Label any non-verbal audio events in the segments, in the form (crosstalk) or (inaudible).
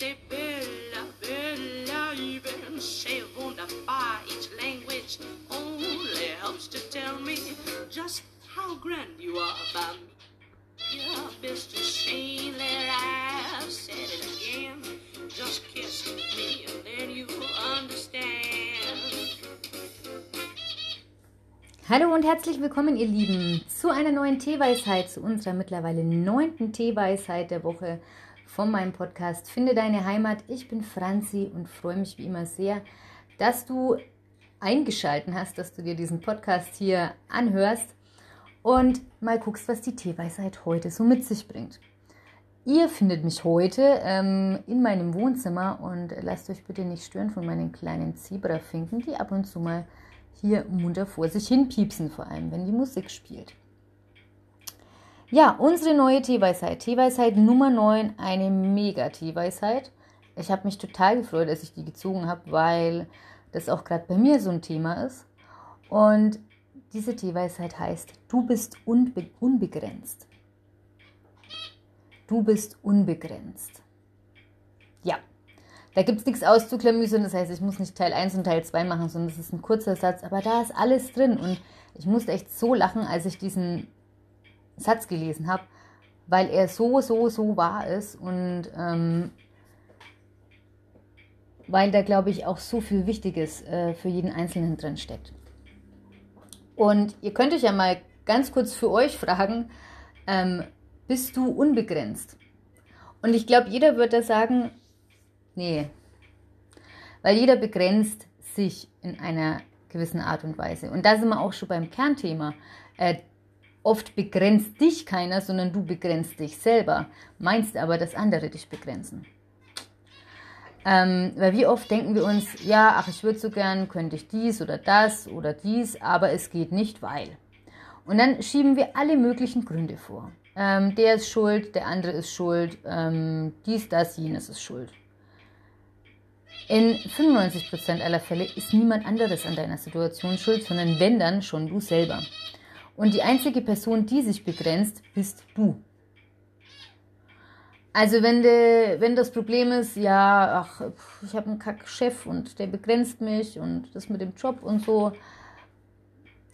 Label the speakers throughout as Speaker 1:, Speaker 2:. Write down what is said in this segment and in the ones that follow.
Speaker 1: say Bella, Bella, even say wunderbar. Each language only helps to tell me just how grand you are by me. Yeah, Mr. Shane, that I've said it again. Just kiss me and then you'll understand.
Speaker 2: Hallo und herzlich willkommen, ihr Lieben, zu einer neuen Teeweisheit, zu unserer mittlerweile neunten Teeweisheit der Woche von meinem Podcast Finde deine Heimat. Ich bin Franzi und freue mich wie immer sehr, dass du eingeschalten hast, dass du dir diesen Podcast hier anhörst und mal guckst, was die Teeweisheit heute so mit sich bringt. Ihr findet mich heute ähm, in meinem Wohnzimmer und lasst euch bitte nicht stören von meinen kleinen Zebrafinken, die ab und zu mal hier munter vor sich hin piepsen, vor allem wenn die Musik spielt. Ja, unsere neue Teeweisheit. Teeweisheit Nummer 9, eine Mega-Teeweisheit. Ich habe mich total gefreut, dass ich die gezogen habe, weil das auch gerade bei mir so ein Thema ist. Und diese Teeweisheit heißt, du bist unbe unbegrenzt. Du bist unbegrenzt. Ja, da gibt es nichts auszuklamüsern, das heißt, ich muss nicht Teil 1 und Teil 2 machen, sondern es ist ein kurzer Satz, aber da ist alles drin. Und ich musste echt so lachen, als ich diesen Satz gelesen habe, weil er so, so, so wahr ist und ähm, weil da, glaube ich, auch so viel Wichtiges äh, für jeden Einzelnen drin steckt. Und ihr könnt euch ja mal ganz kurz für euch fragen, ähm, bist du unbegrenzt? Und ich glaube, jeder wird da sagen, nee, weil jeder begrenzt sich in einer gewissen Art und Weise. Und da sind wir auch schon beim Kernthema. Äh, Oft begrenzt dich keiner, sondern du begrenzt dich selber, meinst aber, dass andere dich begrenzen. Ähm, weil wie oft denken wir uns, ja, ach, ich würde so gern, könnte ich dies oder das oder dies, aber es geht nicht, weil. Und dann schieben wir alle möglichen Gründe vor. Ähm, der ist schuld, der andere ist schuld, ähm, dies, das, jenes ist schuld. In 95% aller Fälle ist niemand anderes an deiner Situation schuld, sondern wenn dann schon du selber. Und die einzige Person, die sich begrenzt, bist du. Also wenn, de, wenn das Problem ist, ja, ach, ich habe einen Kack-Chef und der begrenzt mich und das mit dem Job und so,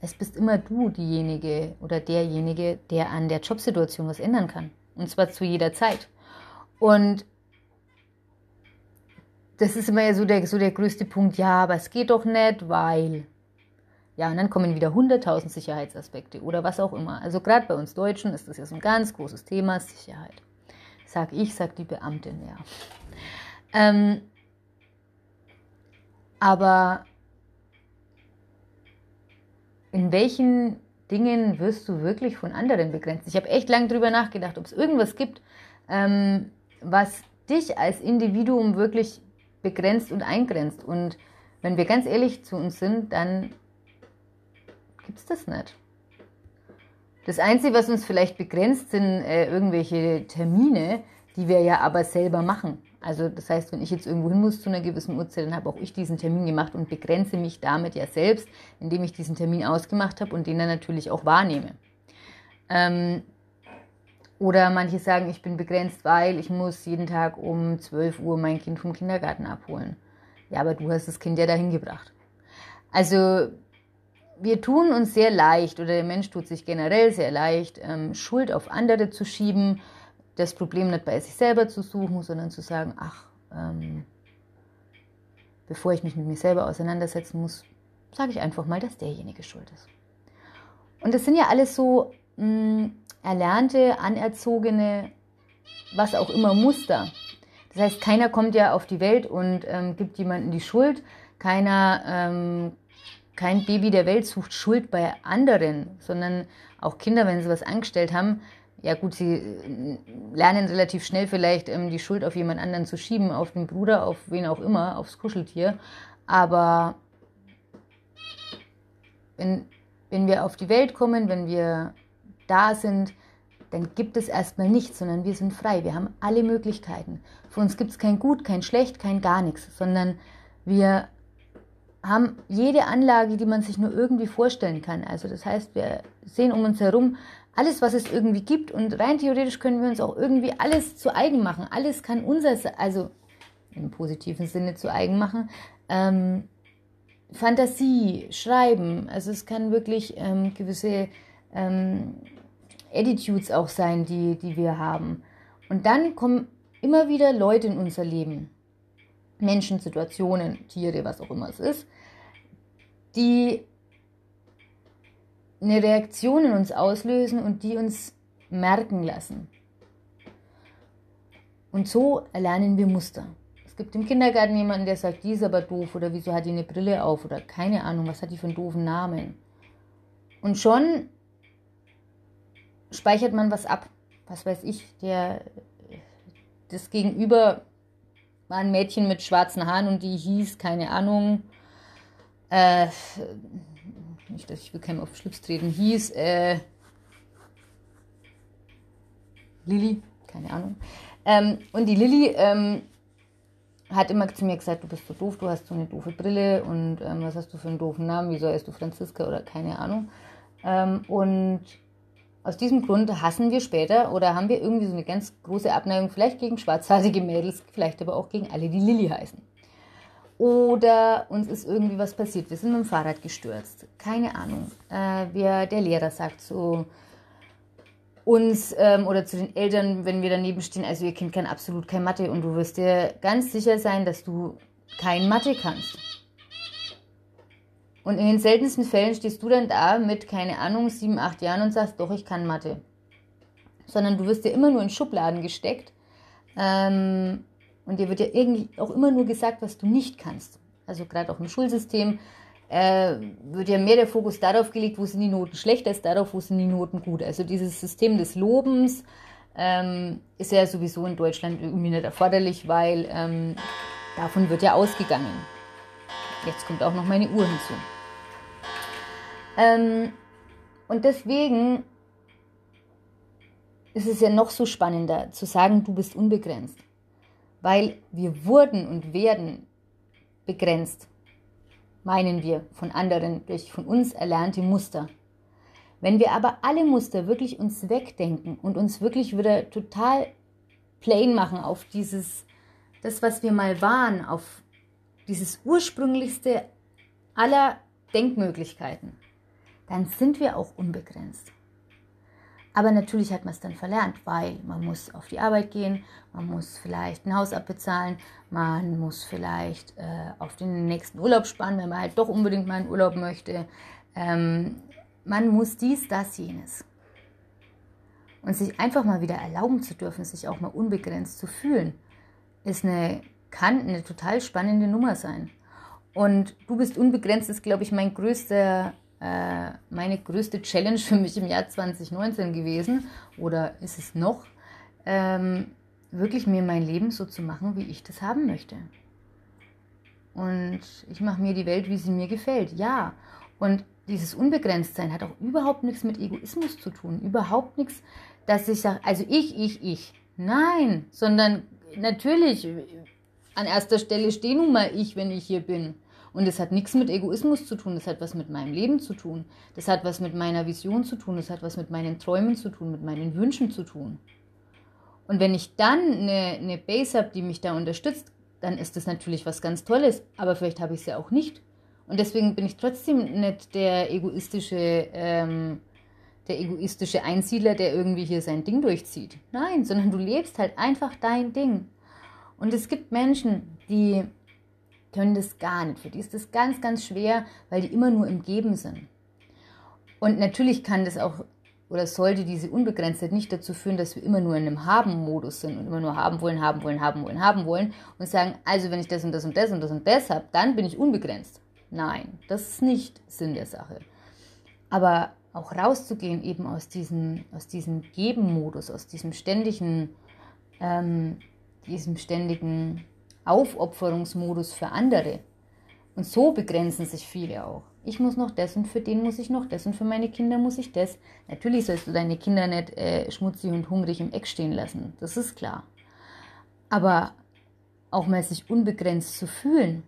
Speaker 2: es bist immer du diejenige oder derjenige, der an der Jobsituation was ändern kann. Und zwar zu jeder Zeit. Und das ist immer so der, so der größte Punkt, ja, aber es geht doch nicht, weil. Ja, und dann kommen wieder 100.000 Sicherheitsaspekte oder was auch immer. Also gerade bei uns Deutschen ist das ja so ein ganz großes Thema, Sicherheit. Sag ich, sagt die Beamtin, ja. Ähm, aber in welchen Dingen wirst du wirklich von anderen begrenzt? Ich habe echt lange drüber nachgedacht, ob es irgendwas gibt, ähm, was dich als Individuum wirklich begrenzt und eingrenzt. Und wenn wir ganz ehrlich zu uns sind, dann gibt es das nicht. Das Einzige, was uns vielleicht begrenzt, sind äh, irgendwelche Termine, die wir ja aber selber machen. Also das heißt, wenn ich jetzt irgendwo hin muss zu einer gewissen Uhrzeit, dann habe auch ich diesen Termin gemacht und begrenze mich damit ja selbst, indem ich diesen Termin ausgemacht habe und den dann natürlich auch wahrnehme. Ähm, oder manche sagen, ich bin begrenzt, weil ich muss jeden Tag um 12 Uhr mein Kind vom Kindergarten abholen. Ja, aber du hast das Kind ja dahin gebracht. Also wir tun uns sehr leicht, oder der Mensch tut sich generell sehr leicht, ähm, Schuld auf andere zu schieben, das Problem nicht bei sich selber zu suchen, sondern zu sagen, ach, ähm, bevor ich mich mit mir selber auseinandersetzen muss, sage ich einfach mal, dass derjenige schuld ist. Und das sind ja alles so mh, mm, erlernte, anerzogene, was auch immer Muster. Das heißt, keiner kommt ja auf die Welt und ähm, gibt jemandem die Schuld. Keiner ähm, kein Baby der Welt sucht Schuld bei anderen, sondern auch Kinder, wenn sie was angestellt haben, ja gut, sie äh, lernen relativ schnell vielleicht ähm, die Schuld auf jemand anderen zu schieben, auf den Bruder, auf wen auch immer, aufs Kuscheltier. Aber wenn, wenn wir auf die Welt kommen, wenn wir da sind, dann gibt es erstmal nichts, sondern wir sind frei. Wir haben alle Möglichkeiten. Für uns gibt es kein Gut, kein Schlecht, kein gar nichts, sondern wir haben jede Anlage, die man sich nur irgendwie vorstellen kann. Also das heißt, wir sehen um uns herum alles, was es irgendwie gibt und rein theoretisch können wir uns auch irgendwie alles zu eigen machen. Alles kann unser. Also im positiven Sinne zu eigen machen. Ähm, Fantasie, Schreiben, also es kann wirklich ähm, gewisse ähm, Attitudes auch sein, die, die wir haben. Und dann kommen immer wieder Leute in unser Leben, Menschen, Situationen, Tiere, was auch immer es ist, die eine Reaktion in uns auslösen und die uns merken lassen. Und so erlernen wir Muster. Es gibt im Kindergarten jemanden, der sagt, die ist aber doof oder wieso hat die eine Brille auf oder keine Ahnung, was hat die für einen doofen Namen. Und schon speichert man was ab. Was weiß ich, der das Gegenüber war ein Mädchen mit schwarzen Haaren und die hieß, keine Ahnung, äh, nicht, dass ich will keinem auf den Schlips treten, hieß äh, Lilly, keine Ahnung. Ähm, und die Lilly ähm, hat immer zu mir gesagt, du bist so doof, du hast so eine doofe Brille und ähm, was hast du für einen doofen Namen, wieso heißt du Franziska oder keine Ahnung. Ähm, und aus diesem Grund hassen wir später oder haben wir irgendwie so eine ganz große Abneigung, vielleicht gegen schwarzhaarige Mädels, vielleicht aber auch gegen alle, die Lilly heißen. Oder uns ist irgendwie was passiert, wir sind mit dem Fahrrad gestürzt, keine Ahnung. Äh, wir, der Lehrer sagt so uns ähm, oder zu den Eltern, wenn wir daneben stehen, also ihr Kind kann absolut kein Mathe und du wirst dir ganz sicher sein, dass du kein Mathe kannst. Und in den seltensten Fällen stehst du dann da mit, keine Ahnung, sieben, acht Jahren und sagst, doch, ich kann Mathe. Sondern du wirst dir immer nur in Schubladen gesteckt. Ähm, und dir wird ja irgendwie auch immer nur gesagt, was du nicht kannst. Also gerade auch im Schulsystem äh, wird ja mehr der Fokus darauf gelegt, wo sind die Noten schlecht, als darauf, wo sind die Noten gut. Also dieses System des Lobens ähm, ist ja sowieso in Deutschland irgendwie nicht erforderlich, weil ähm, davon wird ja ausgegangen. Jetzt kommt auch noch meine Uhr hinzu. Ähm, und deswegen ist es ja noch so spannender zu sagen, du bist unbegrenzt. Weil wir wurden und werden begrenzt, meinen wir, von anderen durch von uns erlernte Muster. Wenn wir aber alle Muster wirklich uns wegdenken und uns wirklich wieder total plain machen auf dieses, das, was wir mal waren, auf dieses ursprünglichste aller Denkmöglichkeiten, dann sind wir auch unbegrenzt. Aber natürlich hat man es dann verlernt, weil man muss auf die Arbeit gehen, man muss vielleicht ein Haus abbezahlen, man muss vielleicht äh, auf den nächsten Urlaub spannen, wenn man halt doch unbedingt mal einen Urlaub möchte. Ähm, man muss dies, das, jenes. Und sich einfach mal wieder erlauben zu dürfen, sich auch mal unbegrenzt zu fühlen, ist eine, kann eine total spannende Nummer sein. Und du bist unbegrenzt ist, glaube ich, mein größter äh, meine größte Challenge für mich im Jahr 2019 gewesen, oder ist es noch, ähm, wirklich mir mein Leben so zu machen, wie ich das haben möchte. Und ich mache mir die Welt, wie sie mir gefällt. Ja. Und dieses Unbegrenztsein hat auch überhaupt nichts mit Egoismus zu tun. Überhaupt nichts, dass ich sage, also ich, ich, ich. Nein, sondern natürlich, an erster Stelle stehe nun mal ich, wenn ich hier bin. Und es hat nichts mit Egoismus zu tun, das hat was mit meinem Leben zu tun, das hat was mit meiner Vision zu tun, das hat was mit meinen Träumen zu tun, mit meinen Wünschen zu tun. Und wenn ich dann eine, eine Base habe, die mich da unterstützt, dann ist das natürlich was ganz Tolles, aber vielleicht habe ich es ja auch nicht. Und deswegen bin ich trotzdem nicht der egoistische, ähm, der egoistische Einsiedler, der irgendwie hier sein Ding durchzieht. Nein, sondern du lebst halt einfach dein Ding. Und es gibt Menschen, die können das gar nicht. Für die ist das ganz, ganz schwer, weil die immer nur im Geben sind. Und natürlich kann das auch oder sollte diese Unbegrenztheit nicht dazu führen, dass wir immer nur in einem Haben-Modus sind und immer nur haben wollen, haben wollen, haben wollen, haben wollen und sagen, also wenn ich das und das und das und das und das habe, dann bin ich unbegrenzt. Nein, das ist nicht Sinn der Sache. Aber auch rauszugehen eben aus diesem, aus diesem Geben-Modus, aus diesem ständigen, ähm, diesem ständigen Aufopferungsmodus für andere. Und so begrenzen sich viele auch. Ich muss noch das und für den muss ich noch das und für meine Kinder muss ich das. Natürlich sollst du deine Kinder nicht äh, schmutzig und hungrig im Eck stehen lassen, das ist klar. Aber auch mal sich unbegrenzt zu fühlen.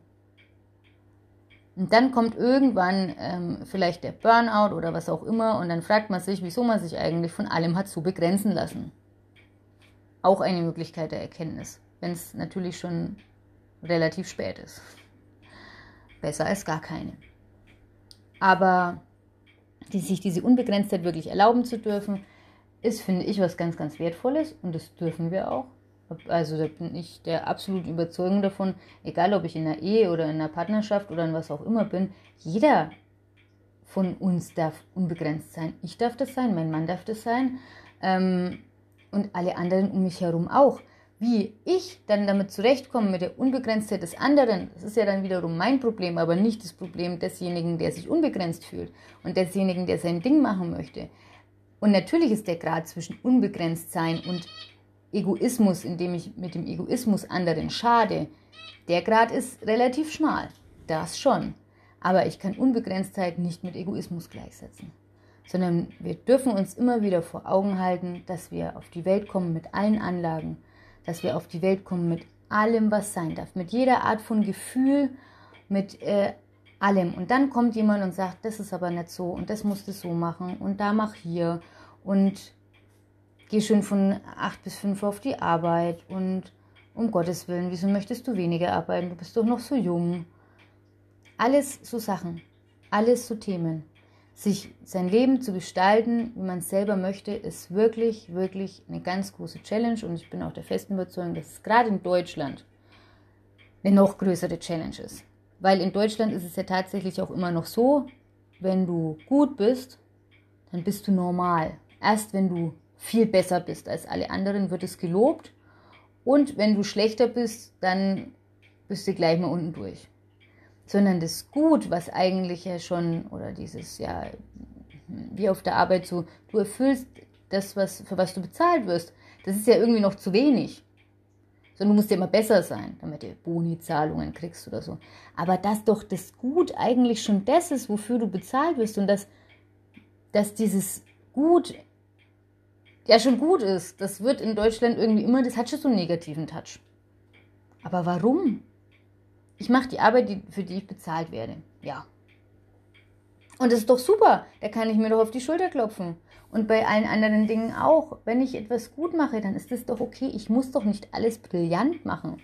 Speaker 2: Und dann kommt irgendwann ähm, vielleicht der Burnout oder was auch immer und dann fragt man sich, wieso man sich eigentlich von allem hat so begrenzen lassen. Auch eine Möglichkeit der Erkenntnis wenn es natürlich schon relativ spät ist. Besser als gar keine. Aber die, sich diese Unbegrenztheit wirklich erlauben zu dürfen, ist, finde ich, was ganz, ganz Wertvolles und das dürfen wir auch. Also da bin ich der absoluten Überzeugung davon, egal ob ich in einer Ehe oder in einer Partnerschaft oder in was auch immer bin, jeder von uns darf unbegrenzt sein. Ich darf das sein, mein Mann darf das sein ähm, und alle anderen um mich herum auch. Wie ich dann damit zurechtkomme mit der Unbegrenztheit des anderen, das ist ja dann wiederum mein Problem, aber nicht das Problem desjenigen, der sich unbegrenzt fühlt und desjenigen, der sein Ding machen möchte. Und natürlich ist der Grad zwischen unbegrenzt sein und Egoismus, indem ich mit dem Egoismus anderen schade, der Grad ist relativ schmal. Das schon. Aber ich kann Unbegrenztheit nicht mit Egoismus gleichsetzen. Sondern wir dürfen uns immer wieder vor Augen halten, dass wir auf die Welt kommen mit allen Anlagen, dass wir auf die Welt kommen mit allem, was sein darf, mit jeder Art von Gefühl, mit äh, allem. Und dann kommt jemand und sagt, das ist aber nicht so und das musst du so machen und da mach hier und geh schön von 8 bis 5 auf die Arbeit und um Gottes Willen, wieso möchtest du weniger arbeiten? Du bist doch noch so jung. Alles so Sachen, alles so Themen. Sich sein Leben zu gestalten, wie man es selber möchte, ist wirklich, wirklich eine ganz große Challenge und ich bin auch der festen Überzeugung, dass es gerade in Deutschland eine noch größere Challenge ist. Weil in Deutschland ist es ja tatsächlich auch immer noch so, wenn du gut bist, dann bist du normal. Erst wenn du viel besser bist als alle anderen, wird es gelobt. Und wenn du schlechter bist, dann bist du gleich mal unten durch. Sondern das Gut, was eigentlich ja schon, oder dieses, ja, wie auf der Arbeit so, du erfüllst das, was, für was du bezahlt wirst, das ist ja irgendwie noch zu wenig. Sondern du musst ja immer besser sein, damit du Boni-Zahlungen kriegst oder so. Aber dass doch das Gut eigentlich schon das ist, wofür du bezahlt wirst und dass, dass dieses Gut ja schon gut ist. Das wird in Deutschland irgendwie immer, das hat schon so einen negativen Touch. Aber warum? Ich mache die Arbeit, die, für die ich bezahlt werde. Ja. Und das ist doch super. Da kann ich mir doch auf die Schulter klopfen. Und bei allen anderen Dingen auch. Wenn ich etwas gut mache, dann ist das doch okay. Ich muss doch nicht alles brillant machen.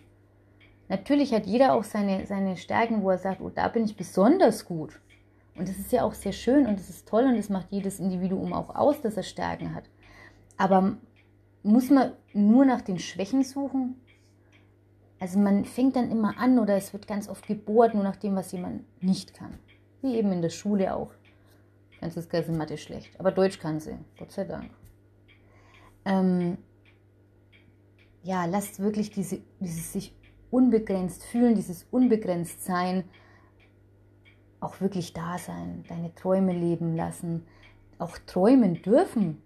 Speaker 2: Natürlich hat jeder auch seine, seine Stärken, wo er sagt, oh, da bin ich besonders gut. Und das ist ja auch sehr schön und das ist toll und das macht jedes Individuum auch aus, dass er Stärken hat. Aber muss man nur nach den Schwächen suchen? Also man fängt dann immer an oder es wird ganz oft gebohrt, nur nach dem, was jemand nicht kann. Wie eben in der Schule auch. Franziska ist in Mathe schlecht, aber Deutsch kann sie, Gott sei Dank. Ähm, ja, lasst wirklich diese, dieses sich unbegrenzt fühlen, dieses unbegrenzt sein, auch wirklich da sein, deine Träume leben lassen, auch träumen dürfen.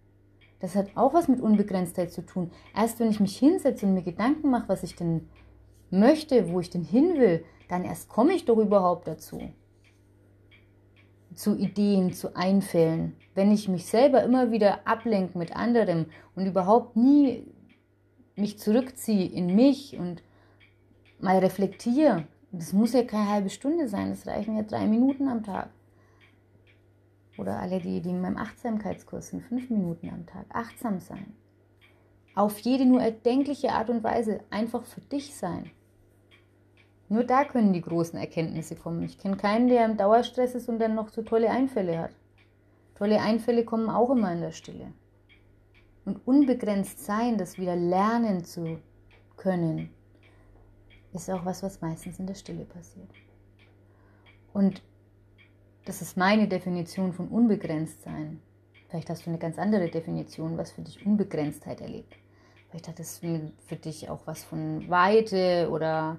Speaker 2: Das hat auch was mit Unbegrenztheit zu tun. Erst wenn ich mich hinsetze und mir Gedanken mache, was ich denn möchte, wo ich denn hin will, dann erst komme ich doch überhaupt dazu. Zu Ideen, zu Einfällen. Wenn ich mich selber immer wieder ablenke mit anderem und überhaupt nie mich zurückziehe in mich und mal reflektiere, das muss ja keine halbe Stunde sein, das reichen ja drei Minuten am Tag. Oder alle, die, die in meinem Achtsamkeitskurs sind, fünf Minuten am Tag. Achtsam sein. Auf jede nur erdenkliche Art und Weise einfach für dich sein. Nur da können die großen Erkenntnisse kommen. Ich kenne keinen, der im Dauerstress ist und dann noch so tolle Einfälle hat. Tolle Einfälle kommen auch immer in der Stille. Und unbegrenzt sein, das wieder lernen zu können, ist auch was, was meistens in der Stille passiert. Und das ist meine Definition von unbegrenzt sein. Vielleicht hast du eine ganz andere Definition, was für dich Unbegrenztheit erlebt. Vielleicht hat es für dich auch was von Weite oder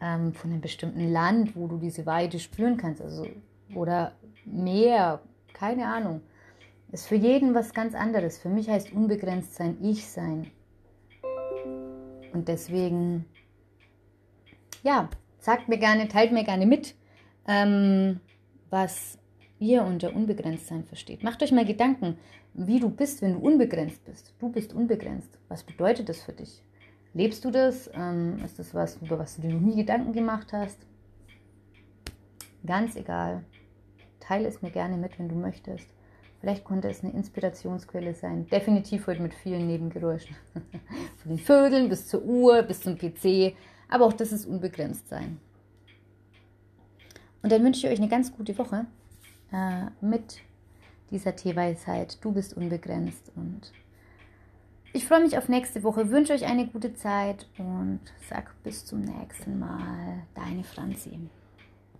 Speaker 2: ähm, von einem bestimmten Land, wo du diese Weite spüren kannst. Also, oder Meer, keine Ahnung. Ist für jeden was ganz anderes. Für mich heißt unbegrenzt sein Ich sein. Und deswegen, ja, sagt mir gerne, teilt mir gerne mit. Ähm, was ihr unter Unbegrenztsein versteht. Macht euch mal Gedanken, wie du bist, wenn du unbegrenzt bist. Du bist unbegrenzt. Was bedeutet das für dich? Lebst du das? Ähm, ist das was, über was du dir noch nie Gedanken gemacht hast? Ganz egal. Teile es mir gerne mit, wenn du möchtest. Vielleicht konnte es eine Inspirationsquelle sein. Definitiv heute mit vielen Nebengeräuschen. (laughs) Von den Vögeln bis zur Uhr, bis zum PC. Aber auch das ist unbegrenzt sein. Und dann wünsche ich euch eine ganz gute Woche äh, mit dieser Teeweisheit. Du bist unbegrenzt und ich freue mich auf nächste Woche, wünsche euch eine gute Zeit und sag bis zum nächsten Mal. Deine Franzi.